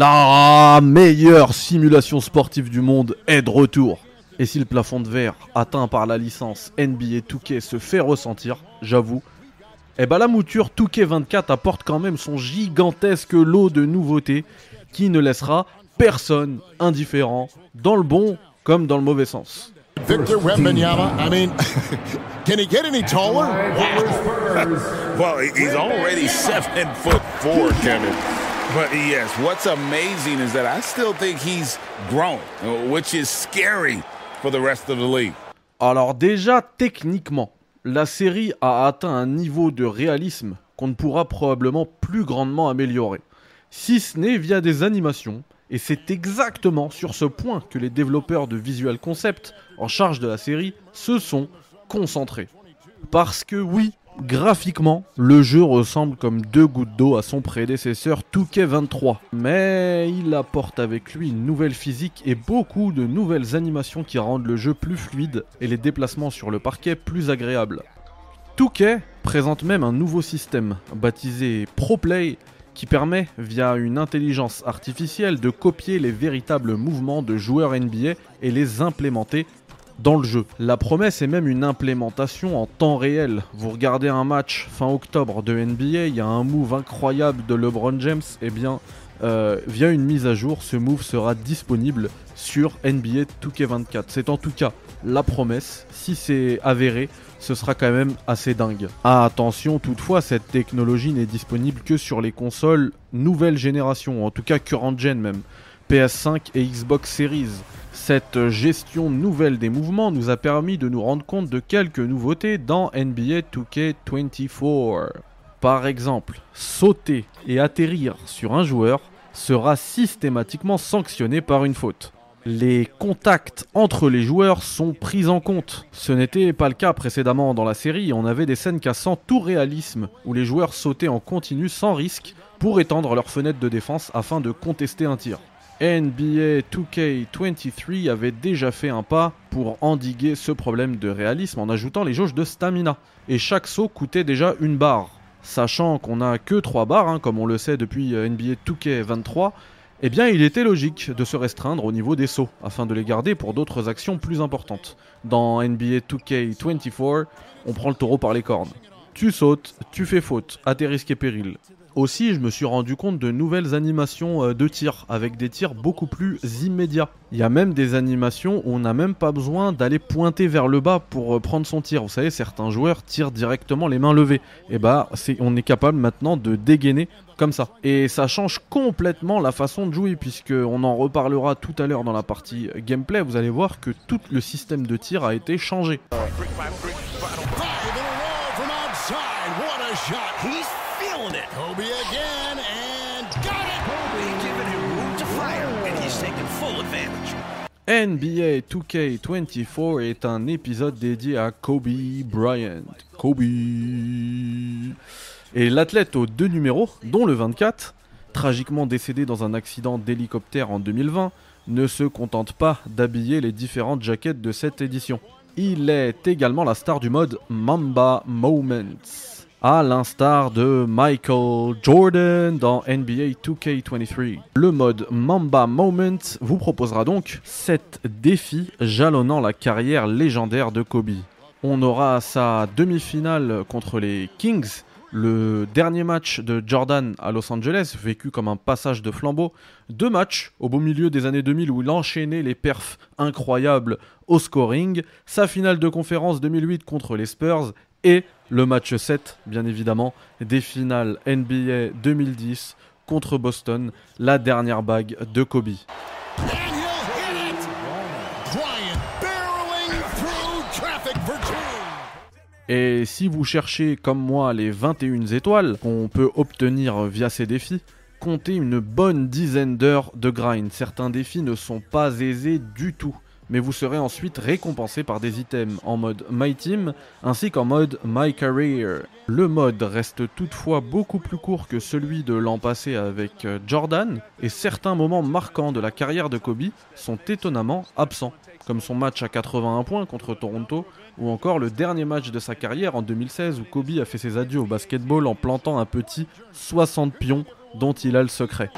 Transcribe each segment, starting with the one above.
La meilleure simulation sportive du monde est de retour. Et si le plafond de verre atteint par la licence NBA 2K se fait ressentir, j'avoue, eh ben la mouture 2K24 apporte quand même son gigantesque lot de nouveautés qui ne laissera personne indifférent dans le bon comme dans le mauvais sens. Victor Wembanyama, I mean, can he get any taller? well, he's already seven foot four, Kevin. But yes, what's amazing is that I still think he's grown, which is scary for the rest of the league. Alors déjà, techniquement, la série a atteint un niveau de réalisme qu'on ne pourra probablement plus grandement améliorer. Si ce n'est via des animations, et c'est exactement sur ce point que les développeurs de Visual Concept en charge de la série se sont concentrés. Parce que oui, graphiquement, le jeu ressemble comme deux gouttes d'eau à son prédécesseur 2K23. Mais il apporte avec lui une nouvelle physique et beaucoup de nouvelles animations qui rendent le jeu plus fluide et les déplacements sur le parquet plus agréables. 2K présente même un nouveau système baptisé ProPlay qui permet, via une intelligence artificielle, de copier les véritables mouvements de joueurs NBA et les implémenter dans le jeu. La promesse est même une implémentation en temps réel. Vous regardez un match fin octobre de NBA, il y a un move incroyable de LeBron James, et eh bien euh, via une mise à jour, ce move sera disponible sur NBA 2K24. C'est en tout cas la promesse. Si c'est avéré, ce sera quand même assez dingue. Ah, attention, toutefois, cette technologie n'est disponible que sur les consoles nouvelle génération, en tout cas current gen même, PS5 et Xbox Series. Cette gestion nouvelle des mouvements nous a permis de nous rendre compte de quelques nouveautés dans NBA 2K24. Par exemple, sauter et atterrir sur un joueur sera systématiquement sanctionné par une faute les contacts entre les joueurs sont pris en compte. Ce n'était pas le cas précédemment dans la série, on avait des scènes cassant tout réalisme, où les joueurs sautaient en continu sans risque pour étendre leur fenêtre de défense afin de contester un tir. NBA 2K23 avait déjà fait un pas pour endiguer ce problème de réalisme en ajoutant les jauges de stamina, et chaque saut coûtait déjà une barre. Sachant qu'on n'a que 3 barres, hein, comme on le sait depuis euh, NBA 2K23, eh bien, il était logique de se restreindre au niveau des sauts, afin de les garder pour d'autres actions plus importantes. Dans NBA 2K24, on prend le taureau par les cornes. Tu sautes, tu fais faute, à tes risques et périls. Aussi, je me suis rendu compte de nouvelles animations euh, de tir, avec des tirs beaucoup plus immédiats. Il y a même des animations où on n'a même pas besoin d'aller pointer vers le bas pour euh, prendre son tir. Vous savez, certains joueurs tirent directement les mains levées. Et bah, on est capable maintenant de dégainer comme ça. Et ça change complètement la façon de jouer, puisqu'on en reparlera tout à l'heure dans la partie gameplay. Vous allez voir que tout le système de tir a été changé. NBA 2K24 est un épisode dédié à Kobe Bryant. Kobe. Et l'athlète aux deux numéros, dont le 24, tragiquement décédé dans un accident d'hélicoptère en 2020, ne se contente pas d'habiller les différentes jaquettes de cette édition. Il est également la star du mode Mamba Moments à l'instar de Michael Jordan dans NBA 2K23. Le mode Mamba Moment vous proposera donc 7 défis jalonnant la carrière légendaire de Kobe. On aura sa demi-finale contre les Kings, le dernier match de Jordan à Los Angeles, vécu comme un passage de flambeau, deux matchs au beau milieu des années 2000 où il enchaînait les perfs incroyables au scoring, sa finale de conférence 2008 contre les Spurs et le match 7, bien évidemment, des finales NBA 2010 contre Boston, la dernière bague de Kobe. Et si vous cherchez comme moi les 21 étoiles qu'on peut obtenir via ces défis, comptez une bonne dizaine d'heures de grind. Certains défis ne sont pas aisés du tout mais vous serez ensuite récompensé par des items en mode My Team ainsi qu'en mode My Career. Le mode reste toutefois beaucoup plus court que celui de l'an passé avec euh, Jordan et certains moments marquants de la carrière de Kobe sont étonnamment absents, comme son match à 81 points contre Toronto ou encore le dernier match de sa carrière en 2016 où Kobe a fait ses adieux au basketball en plantant un petit 60 pions dont il a le secret.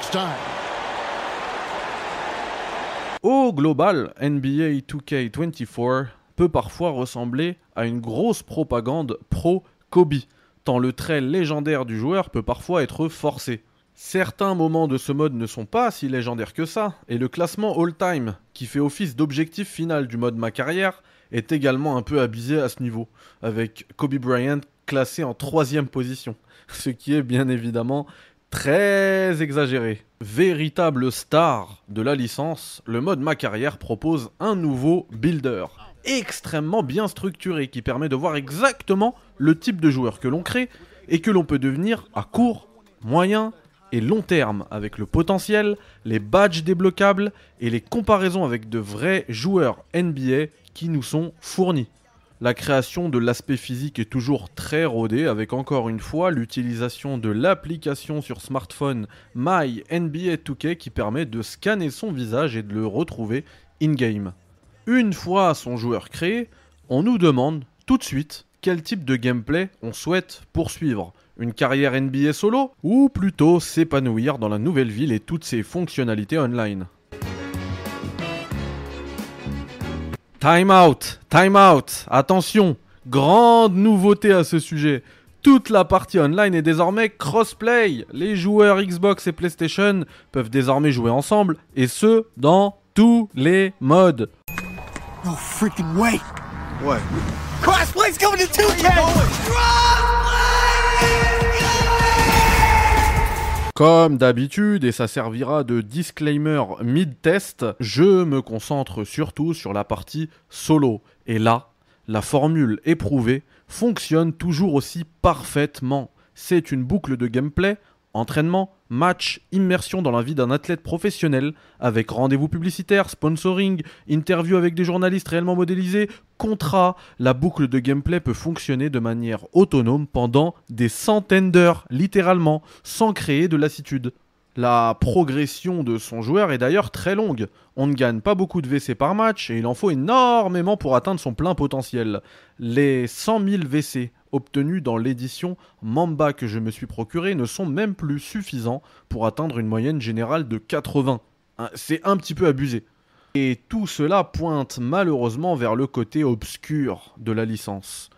Au global, NBA 2K24 peut parfois ressembler à une grosse propagande pro-Kobe, tant le trait légendaire du joueur peut parfois être forcé. Certains moments de ce mode ne sont pas si légendaires que ça, et le classement all-time, qui fait office d'objectif final du mode ma carrière, est également un peu abusé à ce niveau, avec Kobe Bryant classé en troisième position, ce qui est bien évidemment très exagéré. Véritable star de la licence, le mode ma carrière propose un nouveau builder, extrêmement bien structuré, qui permet de voir exactement le type de joueur que l'on crée et que l'on peut devenir à court, moyen et long terme, avec le potentiel, les badges débloquables et les comparaisons avec de vrais joueurs NBA qui nous sont fournis. La création de l'aspect physique est toujours très rodée avec encore une fois l'utilisation de l'application sur smartphone My NBA 2K qui permet de scanner son visage et de le retrouver in-game. Une fois son joueur créé, on nous demande tout de suite quel type de gameplay on souhaite poursuivre. Une carrière NBA solo ou plutôt s'épanouir dans la nouvelle ville et toutes ses fonctionnalités online? Time out, time out, attention, grande nouveauté à ce sujet. Toute la partie online est désormais crossplay. Les joueurs Xbox et PlayStation peuvent désormais jouer ensemble et ce dans tous les modes. No freaking way. What? Crossplay's coming to 2K. Comme d'habitude, et ça servira de disclaimer mid-test, je me concentre surtout sur la partie solo. Et là, la formule éprouvée fonctionne toujours aussi parfaitement. C'est une boucle de gameplay, entraînement, match, immersion dans la vie d'un athlète professionnel, avec rendez-vous publicitaires, sponsoring, interview avec des journalistes réellement modélisés, contrat. La boucle de gameplay peut fonctionner de manière autonome pendant des centaines d'heures, littéralement, sans créer de lassitude. La progression de son joueur est d'ailleurs très longue. On ne gagne pas beaucoup de WC par match et il en faut énormément pour atteindre son plein potentiel. Les 100 000 WC obtenus dans l'édition Mamba que je me suis procuré ne sont même plus suffisants pour atteindre une moyenne générale de 80. Hein, C'est un petit peu abusé. Et tout cela pointe malheureusement vers le côté obscur de la licence,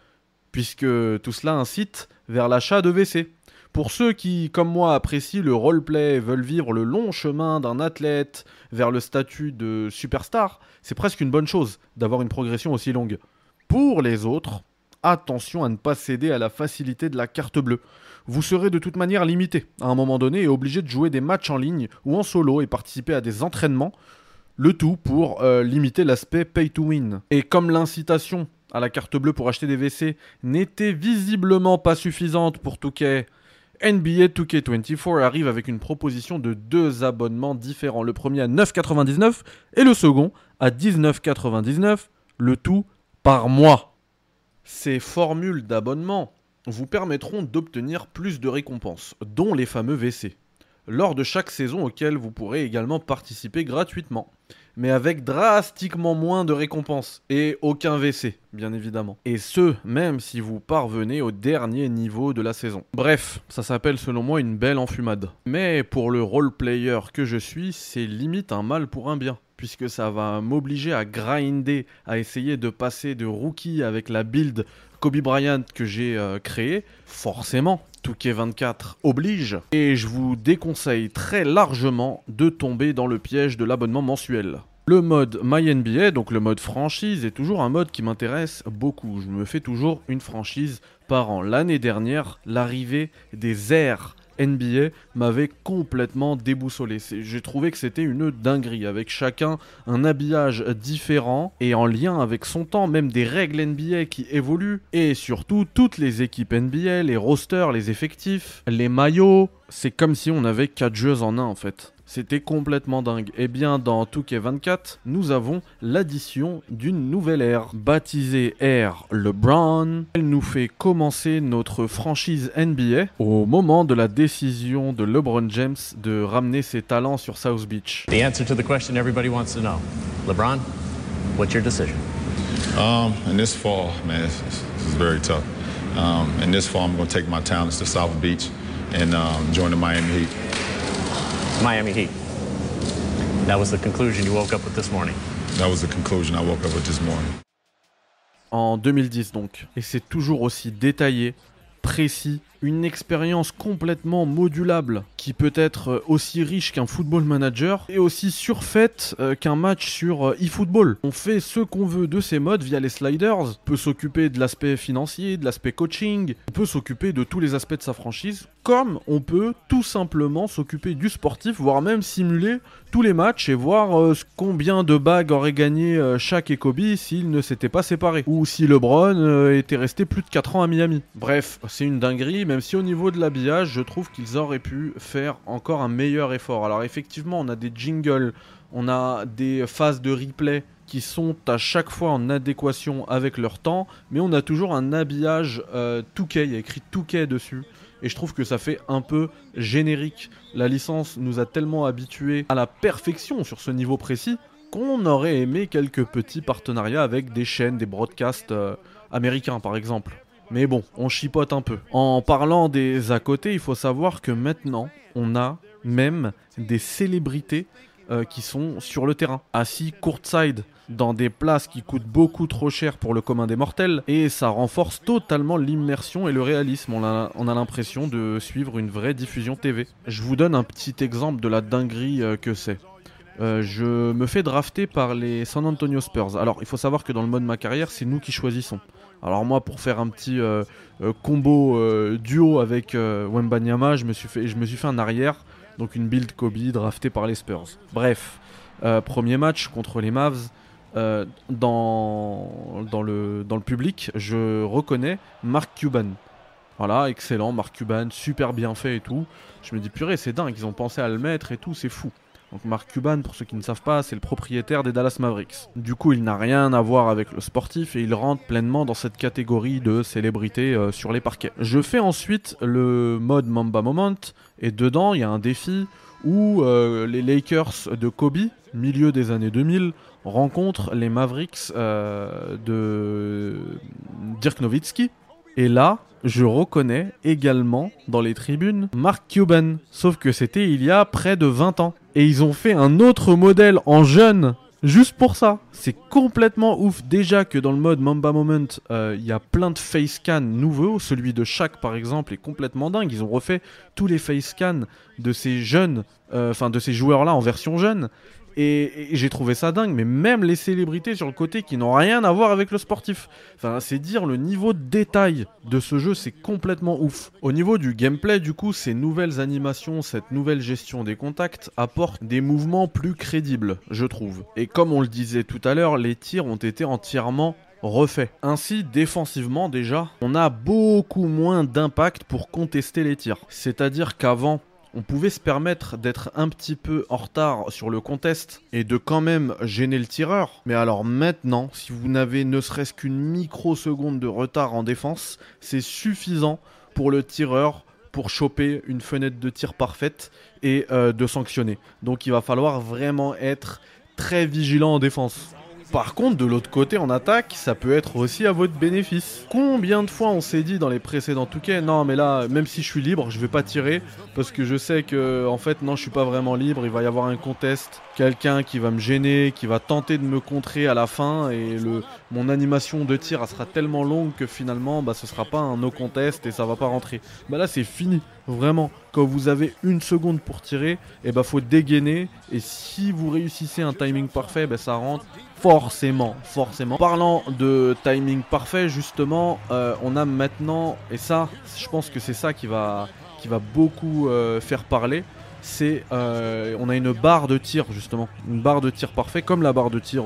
puisque tout cela incite vers l'achat de WC. Pour ceux qui, comme moi, apprécient le roleplay et veulent vivre le long chemin d'un athlète vers le statut de superstar, c'est presque une bonne chose d'avoir une progression aussi longue. Pour les autres, attention à ne pas céder à la facilité de la carte bleue. Vous serez de toute manière limité à un moment donné et obligé de jouer des matchs en ligne ou en solo et participer à des entraînements, le tout pour euh, limiter l'aspect pay to win. Et comme l'incitation à la carte bleue pour acheter des WC n'était visiblement pas suffisante pour Touquet, NBA 2K24 arrive avec une proposition de deux abonnements différents. Le premier à 9,99 et le second à 19,99, le tout par mois. Ces formules d'abonnement vous permettront d'obtenir plus de récompenses, dont les fameux WC, lors de chaque saison auquel vous pourrez également participer gratuitement, mais avec drastiquement moins de récompenses et aucun WC, bien évidemment. Et ce, même si vous parvenez au dernier niveau de la saison. Bref, ça s'appelle selon moi une belle enfumade. Mais pour le role-player que je suis, c'est limite un mal pour un bien puisque ça va m'obliger à grinder, à essayer de passer de rookie avec la build Kobe Bryant que j'ai euh, créée, forcément. 2K24 oblige, et je vous déconseille très largement de tomber dans le piège de l'abonnement mensuel. Le mode MyNBA, donc le mode franchise, est toujours un mode qui m'intéresse beaucoup. Je me fais toujours une franchise par an. L'année dernière, l'arrivée des airs NBA m'avait complètement déboussolé. J'ai trouvé que c'était une dinguerie, avec chacun un habillage différent et en lien avec son temps, même des règles NBA qui évoluent, et surtout toutes les équipes NBA, les rosters, les effectifs, les maillots. C'est comme si on avait quatre jeux en un en fait. C'était complètement dingue. Et bien dans 2K24, nous avons l'addition d'une nouvelle ère, baptisée ère LeBron. Elle nous fait commencer notre franchise NBA au moment de la décision de LeBron James de ramener ses talents sur South Beach. The answer to the question everybody wants to know. LeBron, what's your decision? Um, and this fall, man, this, this is very tough. Um, and this fall, I'm going to take my talents to South Beach and um, join the Miami Heat. Miami Heat. That was the conclusion you woke up with this morning. That was the conclusion I woke up with this morning. En 2010 donc. Et c'est toujours aussi détaillé, précis, une expérience complètement modulable qui peut être euh, aussi riche qu'un football manager et aussi surfaite euh, qu'un match sur euh, eFootball. On fait ce qu'on veut de ces modes via les sliders, on peut s'occuper de l'aspect financier, de l'aspect coaching, on peut s'occuper de tous les aspects de sa franchise, comme on peut tout simplement s'occuper du sportif, voire même simuler tous les matchs et voir combien de bagues aurait gagné Shaq et Kobe s'ils ne s'étaient pas séparés, ou si LeBron était resté plus de 4 ans à Miami. Bref, c'est une dinguerie, même si au niveau de l'habillage, je trouve qu'ils auraient pu faire encore un meilleur effort. Alors effectivement, on a des jingles, on a des phases de replay qui sont à chaque fois en adéquation avec leur temps, mais on a toujours un habillage euh, Touquet, il y a écrit Touquet dessus. Et je trouve que ça fait un peu générique. La licence nous a tellement habitués à la perfection sur ce niveau précis qu'on aurait aimé quelques petits partenariats avec des chaînes, des broadcasts euh, américains par exemple. Mais bon, on chipote un peu. En parlant des à côté, il faut savoir que maintenant, on a même des célébrités euh, qui sont sur le terrain, assis courtside dans des places qui coûtent beaucoup trop cher pour le commun des mortels, et ça renforce totalement l'immersion et le réalisme. On a, on a l'impression de suivre une vraie diffusion TV. Je vous donne un petit exemple de la dinguerie euh, que c'est. Euh, je me fais drafter par les San Antonio Spurs. Alors, il faut savoir que dans le mode ma carrière, c'est nous qui choisissons. Alors moi, pour faire un petit euh, euh, combo duo avec Wembanyama, je me suis fait, je me suis fait un arrière, donc une build Kobe draftée par les Spurs. Bref, premier match contre les Mavs. dans, dans, le, dans le public, je reconnais Mark Cuban. Voilà, excellent, Mark Cuban, super bien fait et tout. Je me dis, purée, c'est dingue, ils ont pensé à le mettre et tout, c'est fou. Donc Mark Cuban, pour ceux qui ne savent pas, c'est le propriétaire des Dallas Mavericks. Du coup, il n'a rien à voir avec le sportif et il rentre pleinement dans cette catégorie de célébrité euh, sur les parquets. Je fais ensuite le mode Mamba Moment et dedans, il y a un défi où euh, les Lakers de Kobe, milieu des années 2000, rencontrent les Mavericks euh, de Dirk Nowitzki. Et là, je reconnais également dans les tribunes Mark Cuban, sauf que c'était il y a près de 20 ans. Et ils ont fait un autre modèle en jeune Juste pour ça, c'est complètement ouf. Déjà que dans le mode Mamba Moment, euh, il y a plein de face scans nouveaux. Celui de Shaq, par exemple, est complètement dingue. Ils ont refait tous les face scans de ces jeunes, euh, enfin de ces joueurs-là en version jeune. Et, j'ai trouvé ça dingue, mais même les célébrités sur le côté qui n'ont rien à voir avec le sportif. Enfin, c'est dire le niveau de détail de ce jeu, c'est complètement ouf. Au niveau du gameplay, du coup, ces nouvelles animations, cette nouvelle gestion des contacts apportent des mouvements plus crédibles, je trouve. Et comme on le disait tout à l'heure, les tirs ont été entièrement refaits. Ainsi, défensivement déjà, on a beaucoup moins d'impact pour contester les tirs. C'est-à-dire qu'avant, on pouvait se permettre d'être un petit peu en retard sur le contest et de quand même gêner le tireur. Mais alors maintenant, si vous n'avez ne serait-ce qu'une microseconde de retard en défense, c'est suffisant pour le tireur pour choper une fenêtre de tir parfaite et euh, de sanctionner. Donc il va falloir vraiment être très vigilant en défense. Par contre, de l'autre côté, en attaque, ça peut être aussi à votre bénéfice. Combien de fois on s'est dit dans les précédents Touquets, non mais là, même si je suis libre, je vais pas tirer, parce que je sais que, en fait, non, je suis pas vraiment libre, il va y avoir un contest, quelqu'un qui va me gêner, qui va tenter de me contrer à la fin, et mon animation de tir, sera tellement longue que finalement, bah, ce sera pas un no contest et ça va pas rentrer. Bah là, c'est fini, vraiment. Quand vous avez une seconde pour tirer, et eh bah faut dégainer, et si vous réussissez un timing parfait, bah, ça rentre Forcément, forcément. Parlant de timing parfait, justement, euh, on a maintenant, et ça, je pense que c'est ça qui va, beaucoup euh, faire parler, c'est euh, on a une barre de tir justement, une barre de tir parfait comme la barre de tir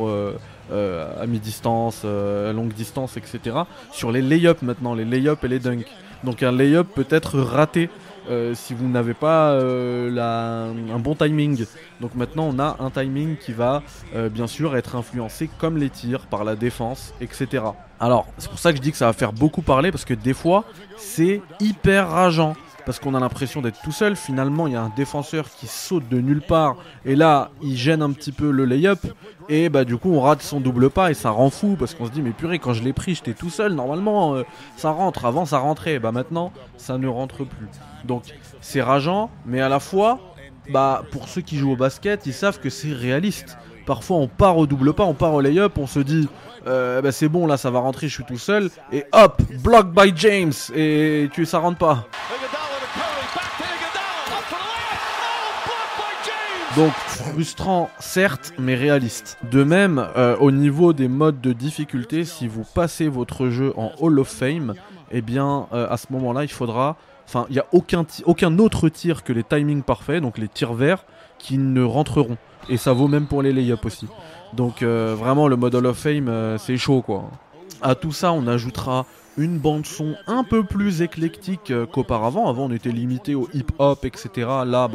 à mi-distance, à longue distance, etc. Sur les lay-up maintenant, les lay-up et les dunks. Donc un lay-up peut être raté euh, si vous n'avez pas euh, un bon timing. Donc maintenant on a un timing qui va euh, bien sûr être influencé comme les tirs par la défense, etc. Alors c'est pour ça que je dis que ça va faire beaucoup parler parce que des fois c'est hyper rageant parce qu'on a l'impression d'être tout seul. Finalement, il y a un défenseur qui saute de nulle part et là, il gêne un petit peu le lay-up et bah du coup, on rate son double pas et ça rend fou parce qu'on se dit mais purée, quand je l'ai pris, j'étais tout seul. Normalement, euh, ça rentre. Avant, ça rentrait. Bah maintenant, ça ne rentre plus. Donc, c'est rageant, mais à la fois, bah pour ceux qui jouent au basket, ils savent que c'est réaliste. Parfois on part au double pas, on part au lay-up, on se dit euh, bah, c'est bon là ça va rentrer, je suis tout seul et hop, block by James et tu ça rentre pas. Donc frustrant certes mais réaliste. De même euh, au niveau des modes de difficulté, si vous passez votre jeu en Hall of Fame, eh bien euh, à ce moment-là il faudra Enfin, il n'y a aucun, aucun autre tir que les timings parfaits, donc les tirs verts, qui ne rentreront. Et ça vaut même pour les layups aussi. Donc euh, vraiment, le mode Hall of Fame, c'est chaud quoi. À tout ça, on ajoutera une bande son un peu plus éclectique euh, qu'auparavant. Avant, on était limité au hip-hop, etc. Là,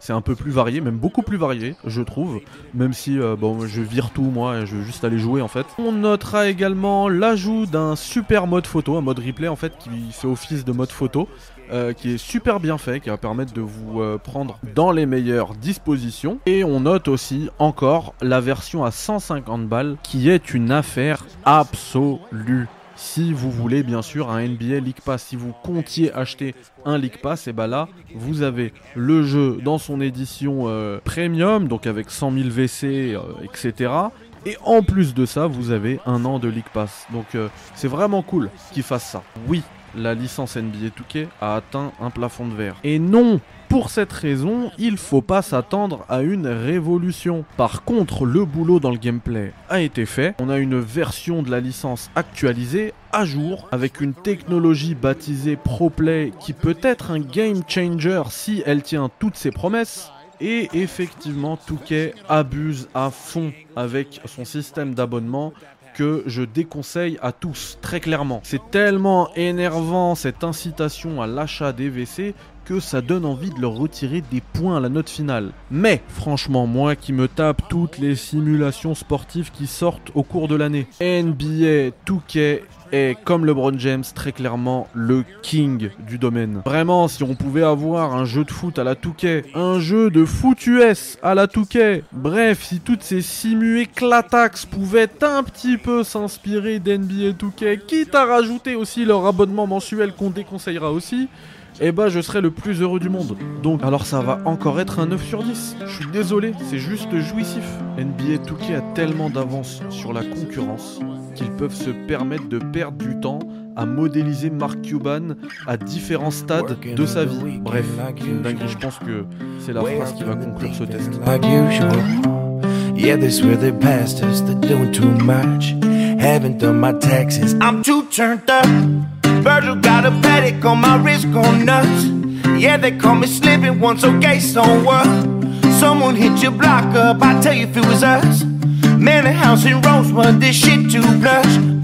c'est un peu plus varié, même beaucoup plus varié, je trouve. Même si, bon, je vire tout, moi, je veux juste aller jouer, en fait. On notera également l'ajout d'un super mode photo, un mode replay, en fait, qui fait office de mode photo. Euh, qui est super bien fait, qui va permettre de vous euh, prendre dans les meilleures dispositions. Et on note aussi encore la version à 150 balles, qui est une affaire absolue. Si vous voulez bien sûr un NBA League Pass, si vous comptiez acheter un League Pass, et bah là vous avez le jeu dans son édition euh, premium, donc avec 100 000 WC, etc. Et en plus de ça, vous avez un an de League Pass. Donc c'est vraiment cool qu'ils fassent ça. Oui, la licence NBA 2K a atteint un plafond de verre. Et non, pour cette raison, il faut pas s'attendre à une révolution. Par contre, le boulot dans le gameplay a été fait. On a une version de la licence actualisée, à jour, avec une technologie baptisée ProPlay qui peut être un game changer si elle tient toutes ses promesses. Et effectivement, Touquet abuse à fond avec son système d'abonnement que je déconseille à tous, très clairement. C'est tellement énervant cette incitation à l'achat des WC ça donne envie de leur retirer des points à la note finale. Mais, franchement, moi qui me tape toutes les simulations sportives qui sortent au cours de l'année, NBA 2K est, comme LeBron James, très clairement le king du domaine. Vraiment, si on pouvait avoir un jeu de foot à la Touquet, un jeu de foot US à la Touquet, bref, si toutes ces simuées clatax pouvaient un petit peu s'inspirer d'NBA Touquet, quitte à rajouter aussi leur abonnement mensuel qu'on déconseillera aussi, eh bah je serai le plus heureux du monde. Donc alors ça va encore être un 9 sur 10. Je suis désolé, c'est juste jouissif. NBA 2K a tellement d'avance sur la concurrence qu'ils peuvent se permettre de perdre du temps à modéliser Mark Cuban à différents stades de sa vie. Bref, je pense que c'est la phrase qui va conclure ce test. Yeah, this really they're doing too much. Haven't done my taxes, I'm too turned up. Virgil got a paddock on my wrist, going nuts. Yeah, they call me slipping once, okay, so what? Someone hit your block up, I tell you if it was us. Man, a house in Rosewood, this shit too plush.